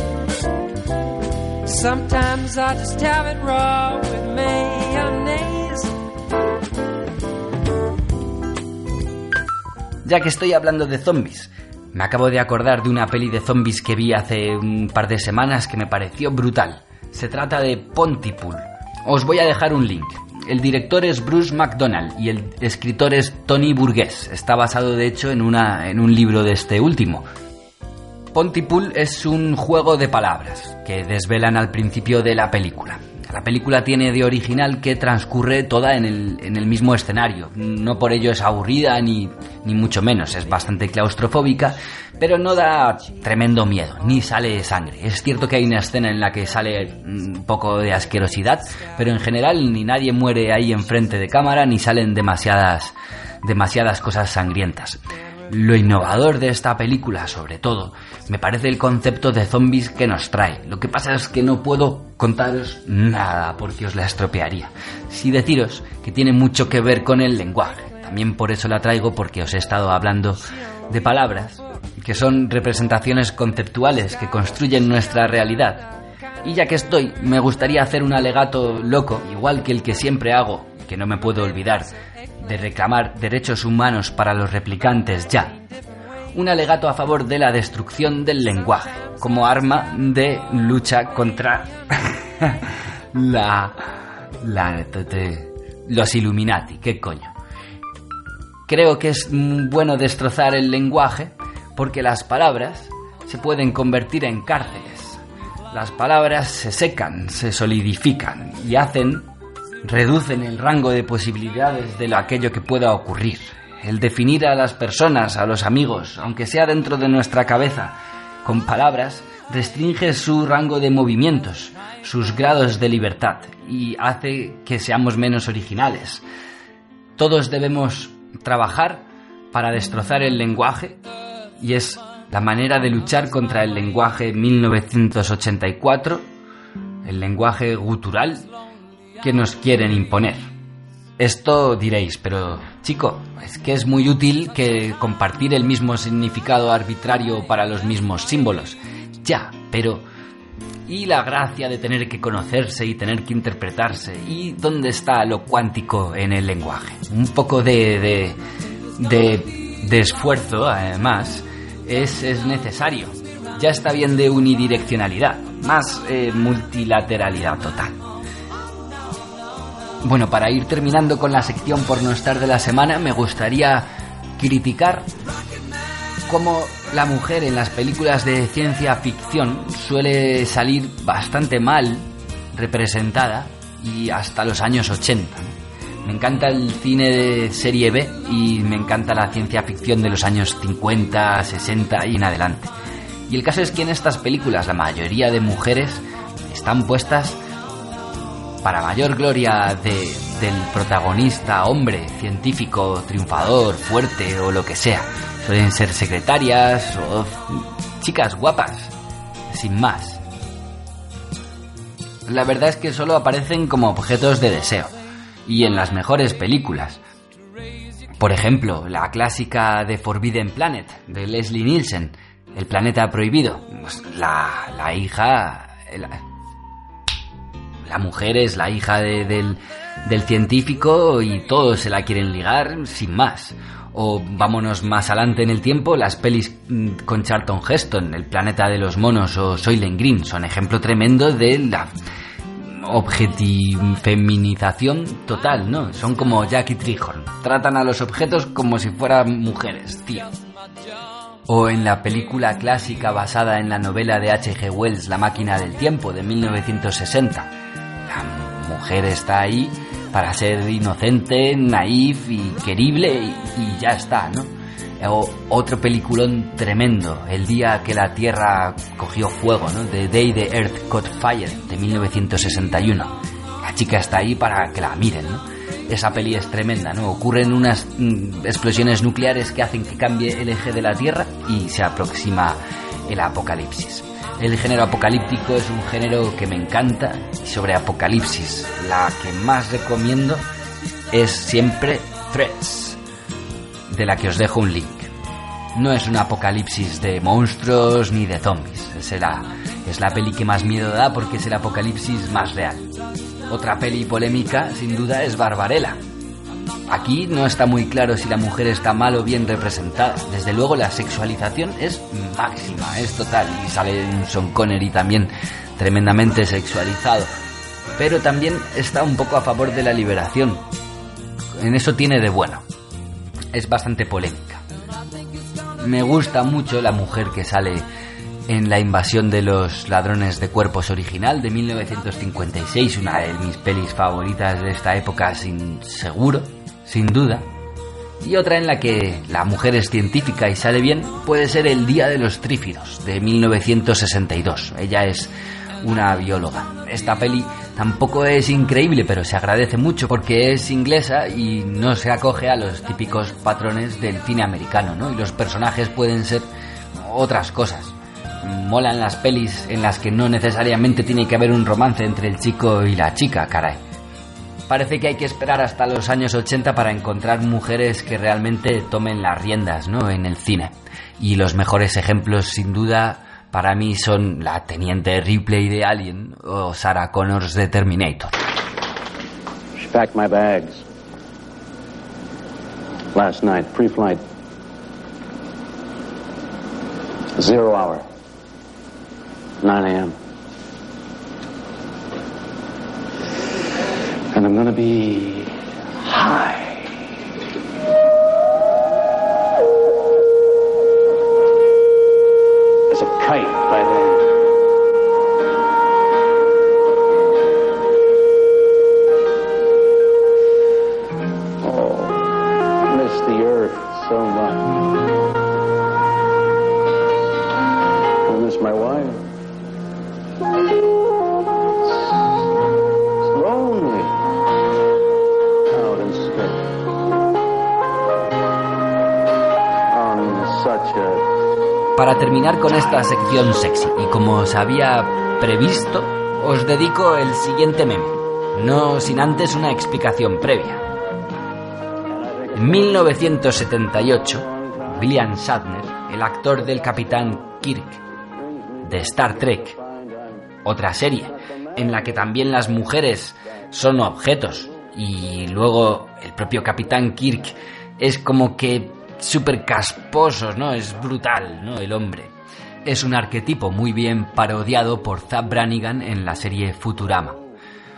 S9: Sometimes I just have it raw with mayonnaise.
S4: Ya que estoy hablando de zombies, me acabo de acordar de una peli de zombies que vi hace un par de semanas que me pareció brutal. Se trata de Pontypool. Os voy a dejar un link. El director es Bruce McDonald y el escritor es Tony Burgess. Está basado de hecho en, una, en un libro de este último. Pontypool es un juego de palabras que desvelan al principio de la película. La película tiene de original que transcurre toda en el, en el mismo escenario. No por ello es aburrida ni, ni mucho menos, es bastante claustrofóbica, pero no da tremendo miedo, ni sale sangre. Es cierto que hay una escena en la que sale un poco de asquerosidad, pero en general ni nadie muere ahí enfrente de cámara, ni salen demasiadas, demasiadas cosas sangrientas. Lo innovador de esta película, sobre todo, me parece el concepto de zombies que nos trae. Lo que pasa es que no puedo contaros nada porque os la estropearía. Si deciros que tiene mucho que ver con el lenguaje. También por eso la traigo porque os he estado hablando de palabras que son representaciones conceptuales que construyen nuestra realidad. Y ya que estoy, me gustaría hacer un alegato loco, igual que el que siempre hago, que no me puedo olvidar, de reclamar derechos humanos para los replicantes ya. Un alegato a favor de la destrucción del lenguaje como arma de lucha contra [laughs] la, la los Illuminati, qué coño. Creo que es bueno destrozar el lenguaje porque las palabras se pueden convertir en cárceles. Las palabras se secan, se solidifican y hacen reducen el rango de posibilidades de lo aquello que pueda ocurrir. El definir a las personas, a los amigos, aunque sea dentro de nuestra cabeza, con palabras, restringe su rango de movimientos, sus grados de libertad y hace que seamos menos originales. Todos debemos trabajar para destrozar el lenguaje y es la manera de luchar contra el lenguaje 1984, el lenguaje gutural que nos quieren imponer. Esto diréis, pero chico, es que es muy útil que compartir el mismo significado arbitrario para los mismos símbolos. Ya, pero ¿y la gracia de tener que conocerse y tener que interpretarse? ¿Y dónde está lo cuántico en el lenguaje? Un poco de, de, de, de esfuerzo, además, es, es, necesario. Ya está bien de unidireccionalidad, más eh, multilateralidad total. Bueno, para ir terminando con la sección por no estar de la semana, me gustaría criticar cómo la mujer en las películas de ciencia ficción suele salir bastante mal representada y hasta los años 80. Me encanta el cine de serie B y me encanta la ciencia ficción de los años 50, 60 y en adelante. Y el caso es que en estas películas la mayoría de mujeres están puestas para mayor gloria de, del protagonista hombre, científico, triunfador, fuerte o lo que sea. Suelen ser secretarias o chicas guapas, sin más. La verdad es que solo aparecen como objetos de deseo, y en las mejores películas. Por ejemplo, la clásica de Forbidden Planet, de Leslie Nielsen, El planeta prohibido. Pues la, la hija... La, mujer es la hija de, del, del científico y todos se la quieren ligar sin más. O vámonos más adelante en el tiempo, las pelis con Charlton Heston, El planeta de los monos o Soylent Green, son ejemplo tremendo de la feminización total, ¿no? Son como Jackie Trihorn. Tratan a los objetos como si fueran mujeres, tío. O en la película clásica basada en la novela de H.G. Wells, La máquina del tiempo, de 1960. La mujer está ahí para ser inocente, naif y querible y, y ya está, ¿no? Otro peliculón tremendo, El día que la Tierra cogió fuego, ¿no? The Day the Earth Caught Fire, de 1961. La chica está ahí para que la miren, ¿no? Esa peli es tremenda, ¿no? Ocurren unas mm, explosiones nucleares que hacen que cambie el eje de la Tierra y se aproxima el apocalipsis. El género apocalíptico es un género que me encanta y sobre apocalipsis la que más recomiendo es siempre Threats, de la que os dejo un link. No es un apocalipsis de monstruos ni de zombies, es la, es la peli que más miedo da porque es el apocalipsis más real. Otra peli polémica, sin duda, es Barbarella. Aquí no está muy claro si la mujer está mal o bien representada. Desde luego la sexualización es máxima, es total. Y sale un Sean Connery también tremendamente sexualizado. Pero también está un poco a favor de la liberación. En eso tiene de bueno. Es bastante polémica. Me gusta mucho la mujer que sale en La invasión de los ladrones de cuerpos original de 1956, una de mis pelis favoritas de esta época sin seguro, sin duda. Y otra en la que la mujer es científica y sale bien puede ser El Día de los Trífidos de 1962. Ella es una bióloga. Esta peli tampoco es increíble, pero se agradece mucho porque es inglesa y no se acoge a los típicos patrones del cine americano, ¿no? Y los personajes pueden ser otras cosas molan las pelis en las que no necesariamente tiene que haber un romance entre el chico y la chica, caray. Parece que hay que esperar hasta los años 80 para encontrar mujeres que realmente tomen las riendas, ¿no? En el cine. Y los mejores ejemplos, sin duda, para mí son la teniente Ripley de Alien o Sarah Connors de Terminator.
S10: She packed my bags. Last night, pre-flight. Zero hour. 9 a.m. And I'm gonna be high.
S4: train. Terminar con esta sección sexy, y como os había previsto, os dedico el siguiente meme, no sin antes una explicación previa. En 1978, William Shatner, el actor del Capitán Kirk de Star Trek, otra serie en la que también las mujeres son objetos y luego el propio Capitán Kirk es como que súper casposo, ¿no? Es brutal, ¿no? El hombre. Es un arquetipo muy bien parodiado por Zap Brannigan en la serie Futurama.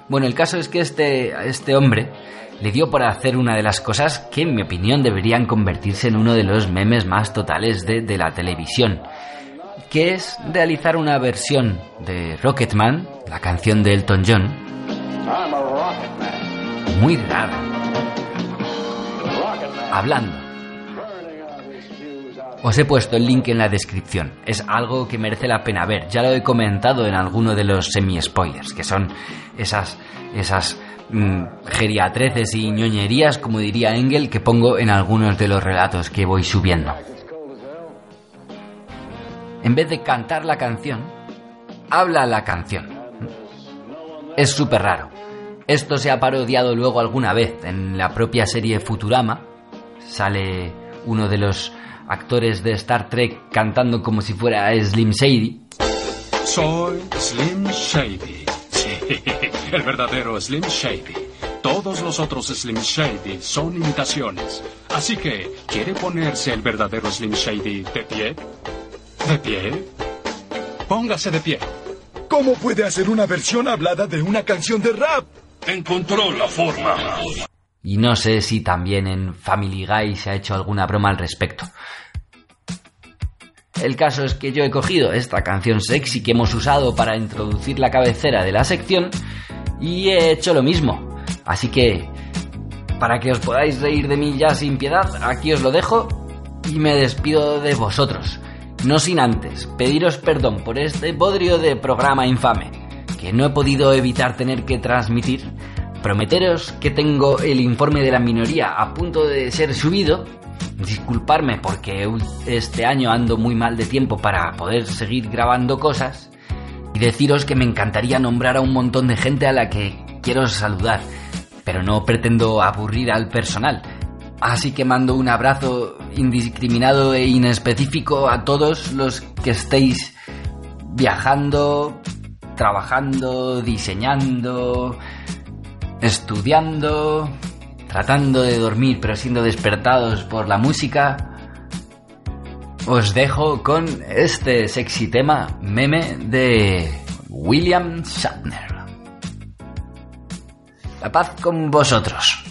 S4: Bueno, el caso es que este, este hombre le dio por hacer una de las cosas que, en mi opinión, deberían convertirse en uno de los memes más totales de, de la televisión, que es realizar una versión de Rocketman, la canción de Elton John, muy rara, hablando. Os he puesto el link en la descripción. Es algo que merece la pena ver. Ya lo he comentado en alguno de los semi-spoilers, que son esas, esas mm, geriatreces y ñoñerías, como diría Engel, que pongo en algunos de los relatos que voy subiendo. En vez de cantar la canción, habla la canción. Es súper raro. Esto se ha parodiado luego alguna vez en la propia serie Futurama. Sale uno de los actores de Star Trek cantando como si fuera Slim Shady.
S11: Soy Slim Shady. Sí, [laughs] el verdadero Slim Shady. Todos los otros Slim Shady son imitaciones. Así que, ¿quiere ponerse el verdadero Slim Shady de pie? ¿De pie? Póngase de pie.
S7: ¿Cómo puede hacer una versión hablada de una canción de rap?
S11: Encontró la forma.
S4: Y no sé si también en Family Guy se ha hecho alguna broma al respecto. El caso es que yo he cogido esta canción sexy que hemos usado para introducir la cabecera de la sección y he hecho lo mismo. Así que, para que os podáis reír de mí ya sin piedad, aquí os lo dejo y me despido de vosotros. No sin antes pediros perdón por este bodrio de programa infame que no he podido evitar tener que transmitir. Prometeros que tengo el informe de la minoría a punto de ser subido
S12: disculparme porque este año ando muy mal de tiempo para poder seguir grabando cosas y deciros que me encantaría nombrar a un montón de gente a la que quiero saludar, pero no pretendo aburrir al personal. Así que mando un abrazo indiscriminado e inespecífico a todos los que estéis viajando, trabajando, diseñando, estudiando, tratando de dormir pero siendo despertados por la música. Os dejo con este sexy tema meme de William Shatner. La paz con vosotros.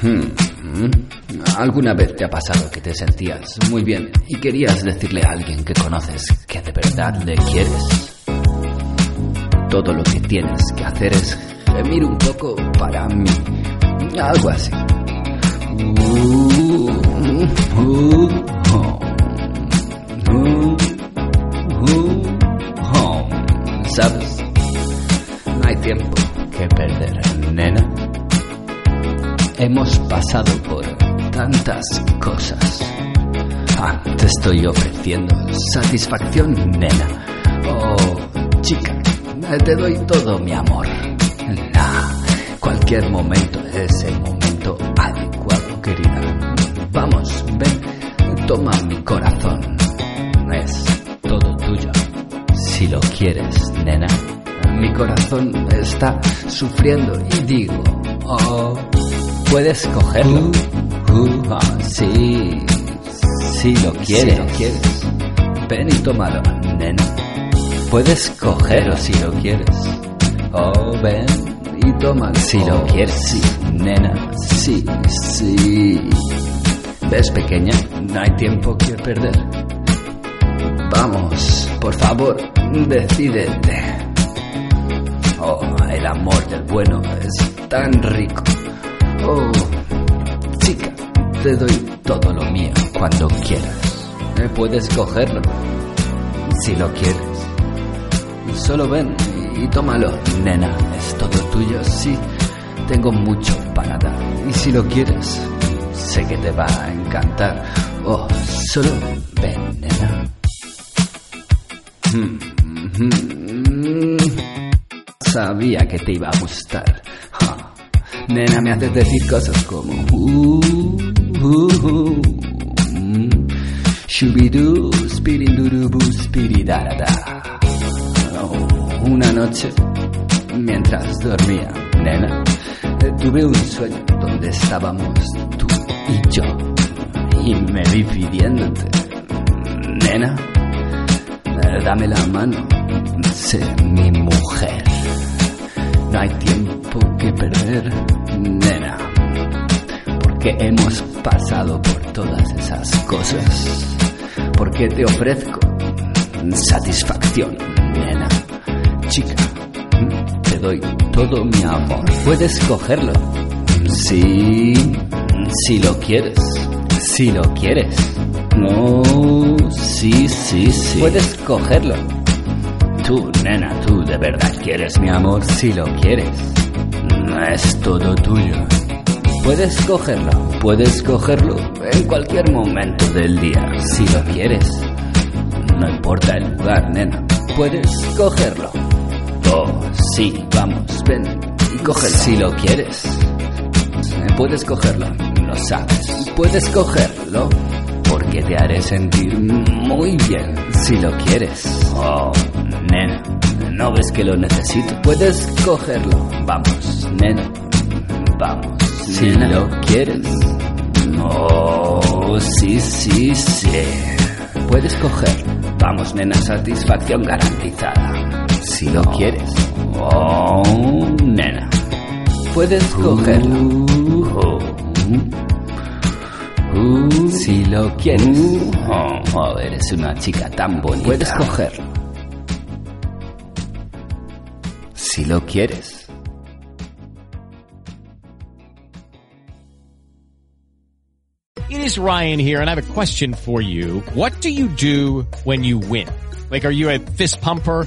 S4: Hmm. ¿Alguna vez te ha pasado que te sentías muy bien y querías decirle a alguien que conoces que de verdad le quieres? Todo lo que tienes que hacer es gemir un poco para mí. Algo así. ¿Sabes? No hay tiempo que perder, nena. Hemos pasado por tantas cosas. Ah, te estoy ofreciendo satisfacción, nena. Oh, chica, te doy todo mi amor. Nah, cualquier momento es el momento adecuado, querida. Vamos, ven, toma mi corazón. Es todo tuyo. Si lo quieres, nena. Mi corazón está sufriendo y digo, oh, puedes cogerlo. Uh, ah, sí, si lo quieres. Si lo quieres. Ven y tómalo, nena. Puedes cogerlo si lo quieres. Oh, ven y tómalo. Si lo quieres, sí, nena. Sí, sí. ¿Ves, pequeña? No hay tiempo que perder. Vamos, por favor, decídete. Oh, el amor del bueno es tan rico. Oh, chica, te doy todo lo mío cuando quieras. Eh, Puedes cogerlo si lo quieres. Solo ven y tómalo, nena. Es todo tuyo, sí. Tengo mucho para dar. Y si lo quieres, sé que te va a encantar. Oh, solo ven, nena. Mm, mm, Sabía que te iba a gustar. Nena, me haces decir cosas como... Uh, uh, uh, mm. Shubidoo. Una noche, mientras dormía, nena, eh, tuve un sueño donde estábamos tú y yo. Y me vi pidiéndote, nena, eh, dame la mano, sé mi mujer. No hay tiempo que perder, nena, porque hemos pasado por todas esas cosas. Porque te ofrezco satisfacción, nena. Chica, te doy todo mi amor. Puedes cogerlo. Sí, si lo quieres. Si lo quieres. No, sí, sí, sí. Puedes cogerlo. Tú, nena, tú de verdad quieres mi amor si lo quieres. Es todo tuyo. Puedes cogerlo, puedes cogerlo en cualquier momento del día si lo quieres. No importa el lugar, nena, puedes cogerlo. Oh, sí, vamos, ven y cógelo si lo quieres. Puedes cogerlo, lo sabes. Puedes cogerlo porque te haré sentir muy bien si lo quieres. Oh, nena, ¿no ves que lo necesito? Puedes cogerlo, vamos, nena, vamos, si lo quieres. Oh, sí, sí, sí. Puedes coger, vamos, nena, satisfacción garantizada. Si lo quieres. Oh, nena. Puedes cogerlo. Uh, si lo quieres. Oh, oh, eres una chica tan bonita. Puedes cogerlo. Si lo quieres.
S1: It is Ryan here, and I have a question for you. What do you do when you win? Like, are you a fist pumper?